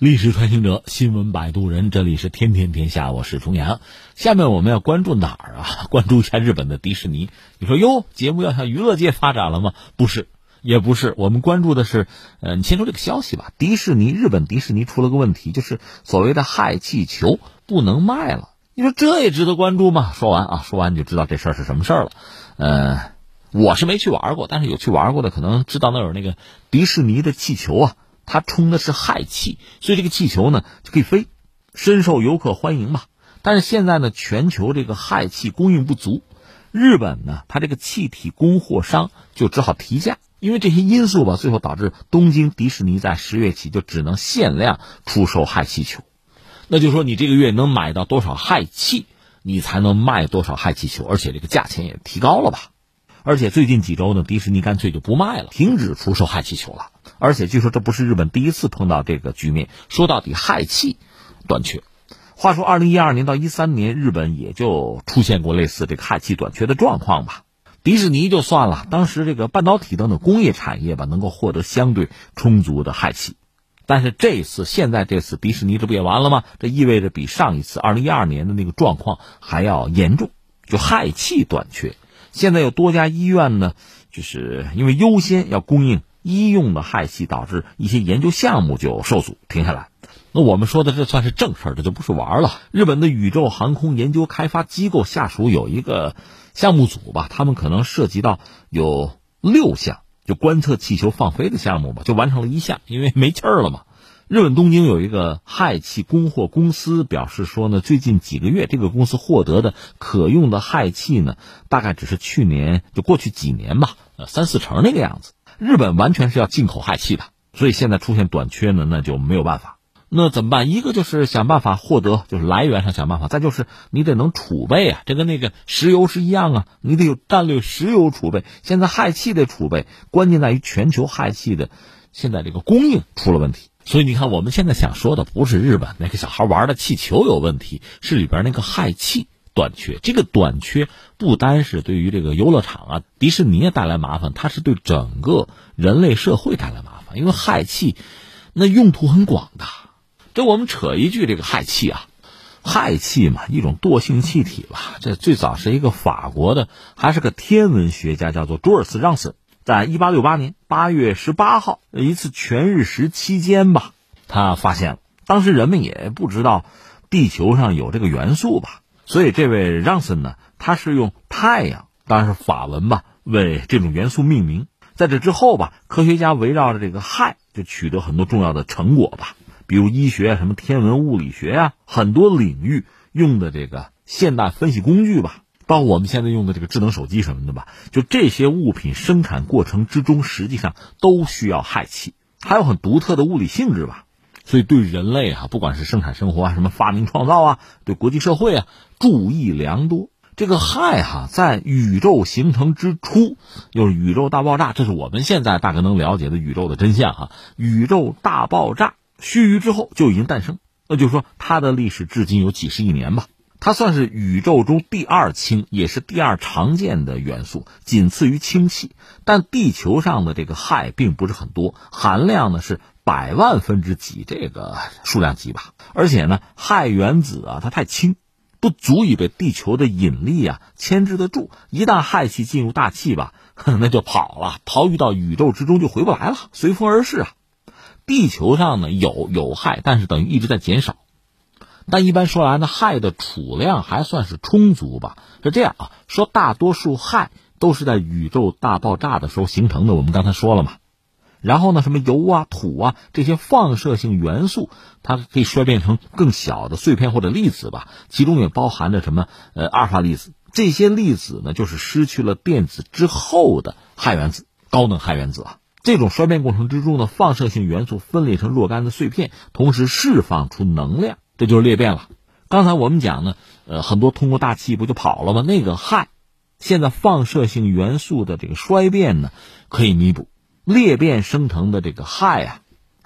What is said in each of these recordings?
历史穿行者，新闻摆渡人，这里是天天天下，我是重阳。下面我们要关注哪儿啊？关注一下日本的迪士尼。你说哟，节目要向娱乐界发展了吗？不是，也不是。我们关注的是，呃，你先说这个消息吧。迪士尼，日本迪士尼出了个问题，就是所谓的氦气球不能卖了。你说这也值得关注吗？说完啊，说完你就知道这事儿是什么事儿了。呃，我是没去玩过，但是有去玩过的可能知道那有那个迪士尼的气球啊。它充的是氦气，所以这个气球呢就可以飞，深受游客欢迎吧。但是现在呢，全球这个氦气供应不足，日本呢，它这个气体供货商就只好提价，因为这些因素吧，最后导致东京迪士尼在十月起就只能限量出售氦气球。那就说你这个月能买到多少氦气，你才能卖多少氦气球，而且这个价钱也提高了吧。而且最近几周呢，迪士尼干脆就不卖了，停止出售氦气球了。而且据说这不是日本第一次碰到这个局面。说到底，氦气短缺。话说，二零一二年到一三年，日本也就出现过类似这个氦气短缺的状况吧。迪士尼就算了，当时这个半导体等等工业产业吧，能够获得相对充足的氦气。但是这次，现在这次迪士尼这不也完了吗？这意味着比上一次二零一二年的那个状况还要严重，就氦气短缺。现在有多家医院呢，就是因为优先要供应。医用的氦气导致一些研究项目就受阻停下来，那我们说的这算是正事儿，这就不是玩儿了。日本的宇宙航空研究开发机构下属有一个项目组吧，他们可能涉及到有六项，就观测气球放飞的项目吧，就完成了一项，因为没气儿了嘛。日本东京有一个氦气供货公司表示说呢，最近几个月这个公司获得的可用的氦气呢，大概只是去年就过去几年吧，呃三四成那个样子。日本完全是要进口氦气的，所以现在出现短缺呢，那就没有办法。那怎么办？一个就是想办法获得，就是来源上想办法；再就是你得能储备啊，这跟那个石油是一样啊，你得有战略石油储备。现在氦气的储备，关键在于全球氦气的现在这个供应出了问题。所以你看，我们现在想说的不是日本那个小孩玩的气球有问题，是里边那个氦气。短缺，这个短缺不单是对于这个游乐场啊、迪士尼也带来麻烦，它是对整个人类社会带来麻烦。因为氦气，那用途很广的。这我们扯一句，这个氦气啊，氦气嘛，一种惰性气体吧。这最早是一个法国的，还是个天文学家，叫做朱尔斯·让森，在一八六八年八月十八号一次全日食期间吧，他发现了。当时人们也不知道地球上有这个元素吧。所以，这位让森呢，他是用太阳，当然是法文吧，为这种元素命名。在这之后吧，科学家围绕着这个氦，就取得很多重要的成果吧，比如医学啊、什么天文、物理学啊，很多领域用的这个现代分析工具吧，包括我们现在用的这个智能手机什么的吧，就这些物品生产过程之中，实际上都需要氦气，还有很独特的物理性质吧。所以，对人类啊，不管是生产生活啊，什么发明创造啊，对国际社会啊，注意良多。这个氦哈，在宇宙形成之初，又是宇宙大爆炸，这是我们现在大概能了解的宇宙的真相哈。宇宙大爆炸须臾之后就已经诞生，那就是说它的历史至今有几十亿年吧。它算是宇宙中第二轻，也是第二常见的元素，仅次于氢气。但地球上的这个氦并不是很多，含量呢是。百万分之几这个数量级吧，而且呢，氦原子啊，它太轻，不足以被地球的引力啊牵制得住。一旦氦气进入大气吧，那就跑了，逃逸到宇宙之中就回不来了，随风而逝啊。地球上呢有有氦，但是等于一直在减少。但一般说来呢，氦的储量还算是充足吧。是这样啊，说大多数氦都是在宇宙大爆炸的时候形成的。我们刚才说了嘛。然后呢，什么油啊、土啊这些放射性元素，它可以衰变成更小的碎片或者粒子吧，其中也包含着什么呃阿尔法粒子。这些粒子呢，就是失去了电子之后的氦原子，高能氦原子啊。这种衰变过程之中呢，放射性元素分裂成若干的碎片，同时释放出能量，这就是裂变了。刚才我们讲呢，呃，很多通过大气不就跑了吗？那个氦，现在放射性元素的这个衰变呢，可以弥补。裂变生成的这个氦啊，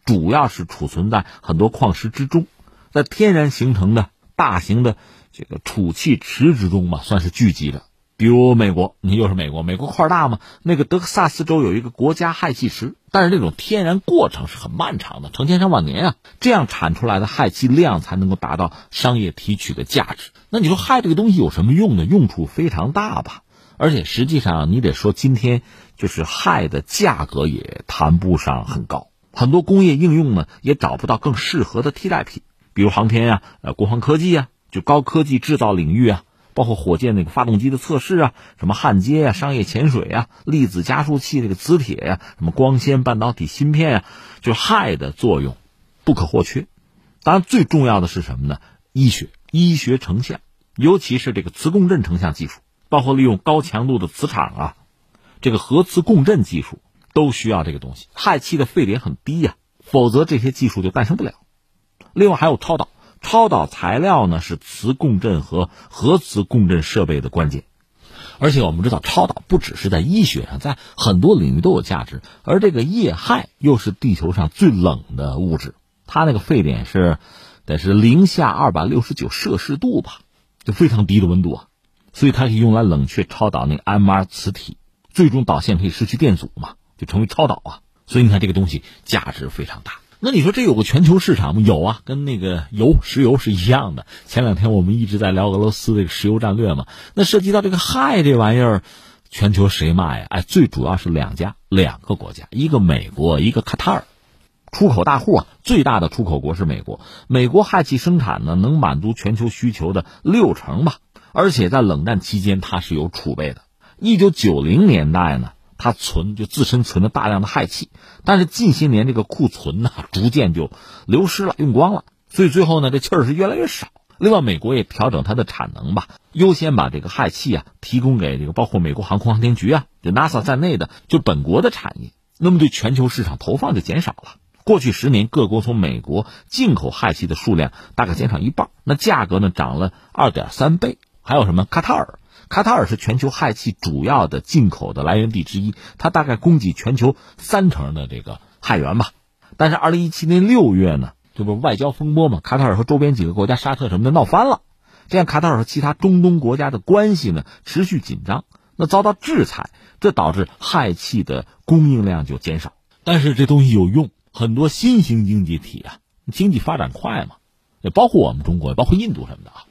主要是储存在很多矿石之中，在天然形成的大型的这个储气池之中嘛，算是聚集的。比如美国，你又是美国，美国块大嘛，那个德克萨斯州有一个国家氦气池，但是这种天然过程是很漫长的，成千上万年啊，这样产出来的氦气量才能够达到商业提取的价值。那你说氦这个东西有什么用呢？用处非常大吧，而且实际上你得说，今天就是氦的价格也谈不上很高，很多工业应用呢也找不到更适合的替代品，比如航天啊，呃，国防科技啊，就高科技制造领域啊。包括火箭那个发动机的测试啊，什么焊接啊、商业潜水啊、粒子加速器这个磁铁呀、什么光纤半导体芯片啊，就是氦的作用不可或缺。当然，最重要的是什么呢？医学、医学成像，尤其是这个磁共振成像技术，包括利用高强度的磁场啊，这个核磁共振技术都需要这个东西。氦气的沸点很低呀，否则这些技术就诞生不了。另外还有超导。超导材料呢是磁共振和核磁共振设备的关键，而且我们知道超导不只是在医学上，在很多领域都有价值。而这个液氦又是地球上最冷的物质，它那个沸点是得是零下二百六十九摄氏度吧，就非常低的温度啊，所以它可以用来冷却超导那个 MR 磁体，最终导线可以失去电阻嘛，就成为超导啊。所以你看这个东西价值非常大。那你说这有个全球市场吗？有啊，跟那个油、石油是一样的。前两天我们一直在聊俄罗斯这个石油战略嘛。那涉及到这个氦这玩意儿，全球谁卖呀？哎，最主要是两家、两个国家，一个美国，一个卡塔尔，出口大户啊。最大的出口国是美国，美国氦气生产呢能满足全球需求的六成吧，而且在冷战期间它是有储备的。一九九零年代呢。它存就自身存了大量的氦气，但是近些年这个库存呢逐渐就流失了，用光了，所以最后呢这气儿是越来越少。另外，美国也调整它的产能吧，优先把这个氦气啊提供给这个包括美国航空航天局啊，就 NASA 在内的就本国的产业，那么对全球市场投放就减少了。过去十年，各国从美国进口氦气的数量大概减少一半，那价格呢涨了二点三倍。还有什么？卡塔尔。卡塔尔是全球氦气主要的进口的来源地之一，它大概供给全球三成的这个氦源吧。但是，二零一七年六月呢，这不外交风波嘛？卡塔尔和周边几个国家，沙特什么的闹翻了，这样卡塔尔和其他中东国家的关系呢持续紧张，那遭到制裁，这导致氦气的供应量就减少。但是这东西有用，很多新兴经济体啊，经济发展快嘛，也包括我们中国，包括印度什么的啊。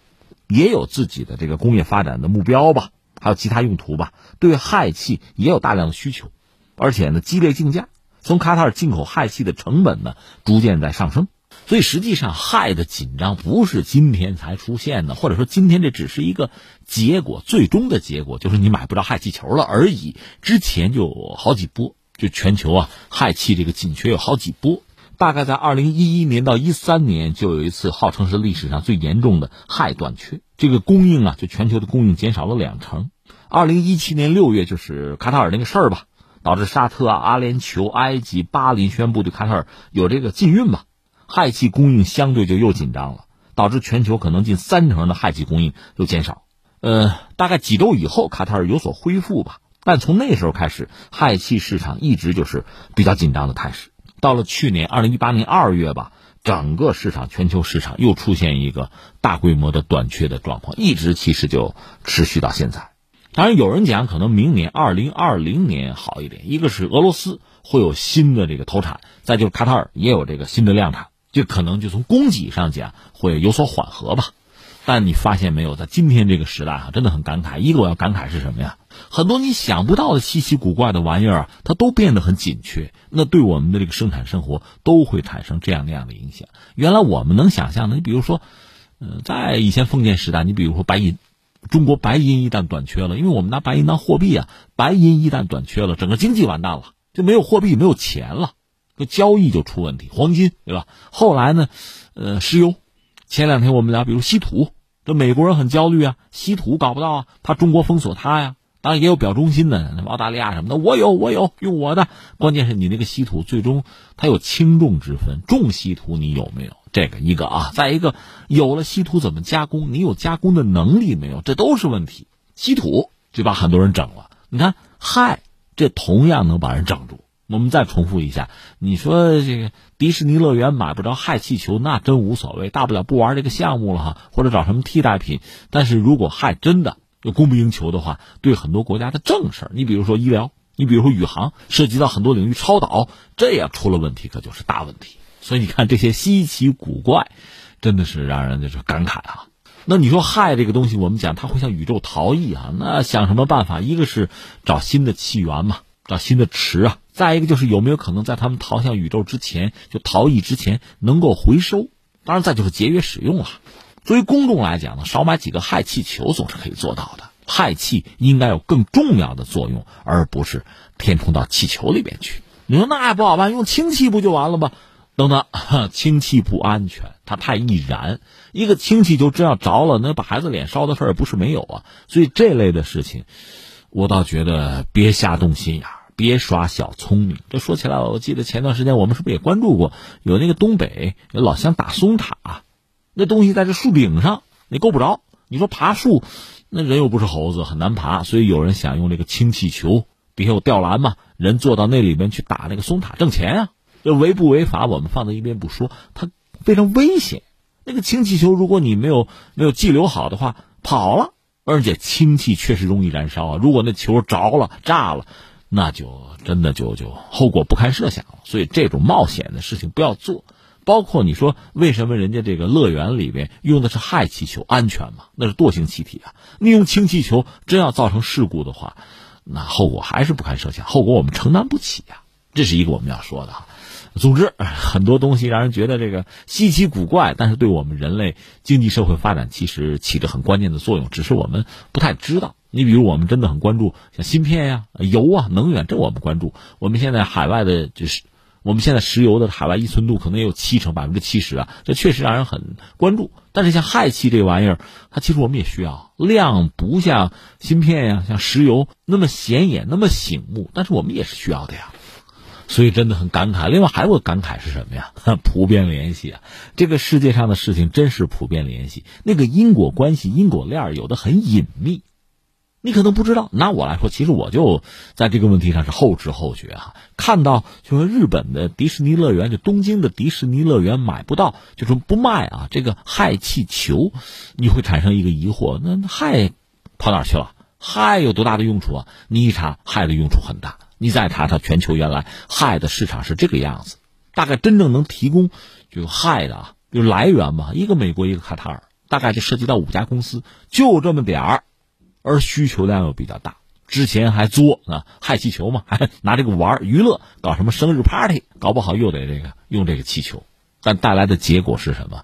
也有自己的这个工业发展的目标吧，还有其他用途吧。对氦气也有大量的需求，而且呢激烈竞价，从卡塔尔进口氦气的成本呢逐渐在上升。所以实际上氦的紧张不是今天才出现的，或者说今天这只是一个结果，最终的结果就是你买不着氦气球了而已。之前就好几波，就全球啊氦气这个紧缺有好几波。大概在二零一一年到一三年，就有一次号称是历史上最严重的氦短缺，这个供应啊，就全球的供应减少了两成。二零一七年六月，就是卡塔尔那个事儿吧，导致沙特、阿联酋、埃及、巴林宣布对卡塔尔有这个禁运吧，氦气供应相对就又紧张了，导致全球可能近三成的氦气供应又减少。呃，大概几周以后，卡塔尔有所恢复吧，但从那时候开始，氦气市场一直就是比较紧张的态势。到了去年二零一八年二月吧，整个市场全球市场又出现一个大规模的短缺的状况，一直其实就持续到现在。当然，有人讲可能明年二零二零年好一点，一个是俄罗斯会有新的这个投产，再就是卡塔尔也有这个新的量产，就可能就从供给上讲会有所缓和吧。但你发现没有，在今天这个时代哈，真的很感慨。一个我要感慨是什么呀？很多你想不到的稀奇古怪的玩意儿啊，它都变得很紧缺。那对我们的这个生产生活都会产生这样那样的影响。原来我们能想象的，你比如说，嗯，在以前封建时代，你比如说白银，中国白银一旦短缺了，因为我们拿白银当货币啊，白银一旦短缺了，整个经济完蛋了，就没有货币，没有钱了，那交易就出问题。黄金对吧？后来呢，呃，石油。前两天我们聊，比如稀土，这美国人很焦虑啊，稀土搞不到啊，怕中国封锁他呀。当然也有表忠心的，澳大利亚什么的，我有我有用我的。关键是你那个稀土最终它有轻重之分，重稀土你有没有？这个一个啊，再一个有了稀土怎么加工？你有加工的能力没有？这都是问题。稀土就把很多人整了，你看氦这同样能把人整住。我们再重复一下，你说这个迪士尼乐园买不着氦气球，那真无所谓，大不了不玩这个项目了哈，或者找什么替代品。但是如果氦真的供不应求的话，对很多国家的正事儿，你比如说医疗，你比如说宇航，涉及到很多领域超导，这样出了问题可就是大问题。所以你看这些稀奇古怪，真的是让人就是感慨啊。那你说氦这个东西，我们讲它会向宇宙逃逸啊？那想什么办法？一个是找新的气源嘛，找新的池啊；再一个就是有没有可能在他们逃向宇宙之前，就逃逸之前能够回收？当然，再就是节约使用了。作为公众来讲呢，少买几个氦气球总是可以做到的。氦气应该有更重要的作用，而不是填充到气球里边去。你说那也不好办，用氢气不就完了吗？等等，氢气不安全，它太易燃。一个氢气球真要着了，那把孩子脸烧的事儿不是没有啊。所以这类的事情，我倒觉得别瞎动心眼儿，别耍小聪明。这说起来，我记得前段时间我们是不是也关注过？有那个东北有老乡打松塔，那东西在这树顶上，你够不着。你说爬树，那人又不是猴子，很难爬。所以有人想用这个氢气球，底下有吊篮嘛，人坐到那里面去打那个松塔挣钱啊。这违不违法？我们放在一边不说，它非常危险。那个氢气球，如果你没有没有系留好的话，跑了。而且氢气确实容易燃烧啊。如果那球着了、炸了，那就真的就就后果不堪设想了。所以这种冒险的事情不要做。包括你说，为什么人家这个乐园里边用的是氦气球，安全吗？那是惰性气体啊。你用氢气球，真要造成事故的话，那后果还是不堪设想，后果我们承担不起呀。这是一个我们要说的。总之，很多东西让人觉得这个稀奇古怪，但是对我们人类经济社会发展其实起着很关键的作用，只是我们不太知道。你比如，我们真的很关注像芯片呀、油啊、能源，这我们关注。我们现在海外的就是，我们现在石油的海外依存度可能也有七成，百分之七十啊，这确实让人很关注。但是像氦气这玩意儿，它其实我们也需要，量不像芯片呀、像石油那么显眼、那么醒目，但是我们也是需要的呀。所以真的很感慨。另外还有个感慨是什么呀？普遍联系啊，这个世界上的事情真是普遍联系。那个因果关系、因果链有的很隐秘，你可能不知道。拿我来说，其实我就在这个问题上是后知后觉啊。看到就说日本的迪士尼乐园，就东京的迪士尼乐园买不到，就说不卖啊。这个氦气球，你会产生一个疑惑：那氦跑哪去了？氦有多大的用处啊？你一查，氦的用处很大。你再查查全球原来氦的市场是这个样子，大概真正能提供就氦的啊，就来源嘛，一个美国，一个卡塔尔，大概就涉及到五家公司，就这么点儿，而需求量又比较大。之前还作啊氦气球嘛，还 拿这个玩娱乐，搞什么生日 party，搞不好又得这个用这个气球，但带来的结果是什么？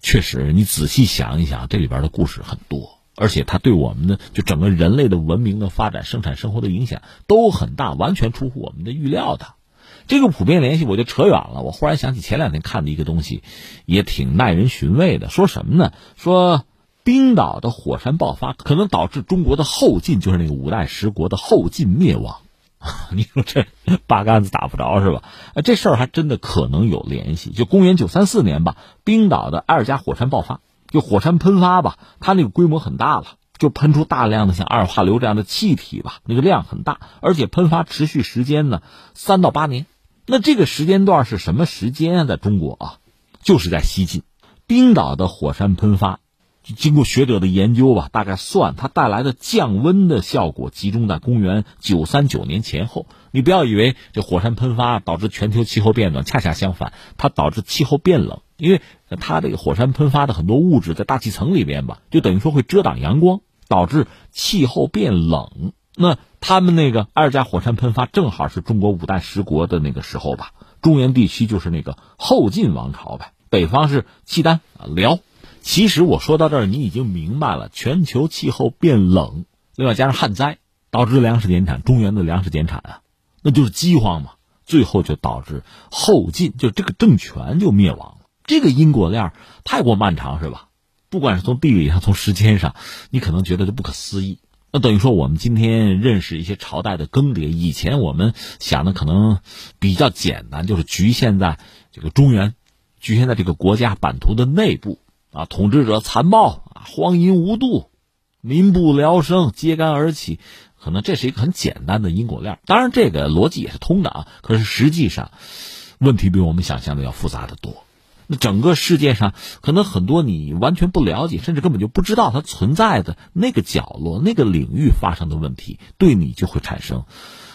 确实，你仔细想一想，这里边的故事很多。而且它对我们的就整个人类的文明的发展、生产生活的影响都很大，完全出乎我们的预料的。这个普遍联系我就扯远了。我忽然想起前两天看的一个东西，也挺耐人寻味的。说什么呢？说冰岛的火山爆发可能导致中国的后晋，就是那个五代十国的后晋灭亡。你说这八竿子打不着是吧？这事儿还真的可能有联系。就公元九三四年吧，冰岛的埃尔加火山爆发。就火山喷发吧，它那个规模很大了，就喷出大量的像二氧化硫这样的气体吧，那个量很大，而且喷发持续时间呢三到八年。那这个时间段是什么时间啊？在中国啊，就是在西晋，冰岛的火山喷发，经过学者的研究吧，大概算它带来的降温的效果集中在公元九三九年前后。你不要以为这火山喷发导致全球气候变暖，恰恰相反，它导致气候变冷。因为它这个火山喷发的很多物质在大气层里边吧，就等于说会遮挡阳光，导致气候变冷。那他们那个埃尔加火山喷发正好是中国五代十国的那个时候吧，中原地区就是那个后晋王朝呗，北方是契丹啊辽。其实我说到这儿，你已经明白了，全球气候变冷，另外加上旱灾，导致粮食减产，中原的粮食减产啊，那就是饥荒嘛，最后就导致后晋就这个政权就灭亡了。这个因果链太过漫长，是吧？不管是从地理上，从时间上，你可能觉得就不可思议。那等于说，我们今天认识一些朝代的更迭，以前我们想的可能比较简单，就是局限在这个中原，局限在这个国家版图的内部啊，统治者残暴啊，荒淫无度，民不聊生，揭竿而起，可能这是一个很简单的因果链。当然，这个逻辑也是通的啊。可是实际上，问题比我们想象的要复杂的多。那整个世界上可能很多你完全不了解，甚至根本就不知道它存在的那个角落、那个领域发生的问题，对你就会产生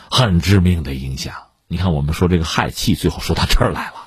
很致命的影响。你看，我们说这个氦气，最后说到这儿来了。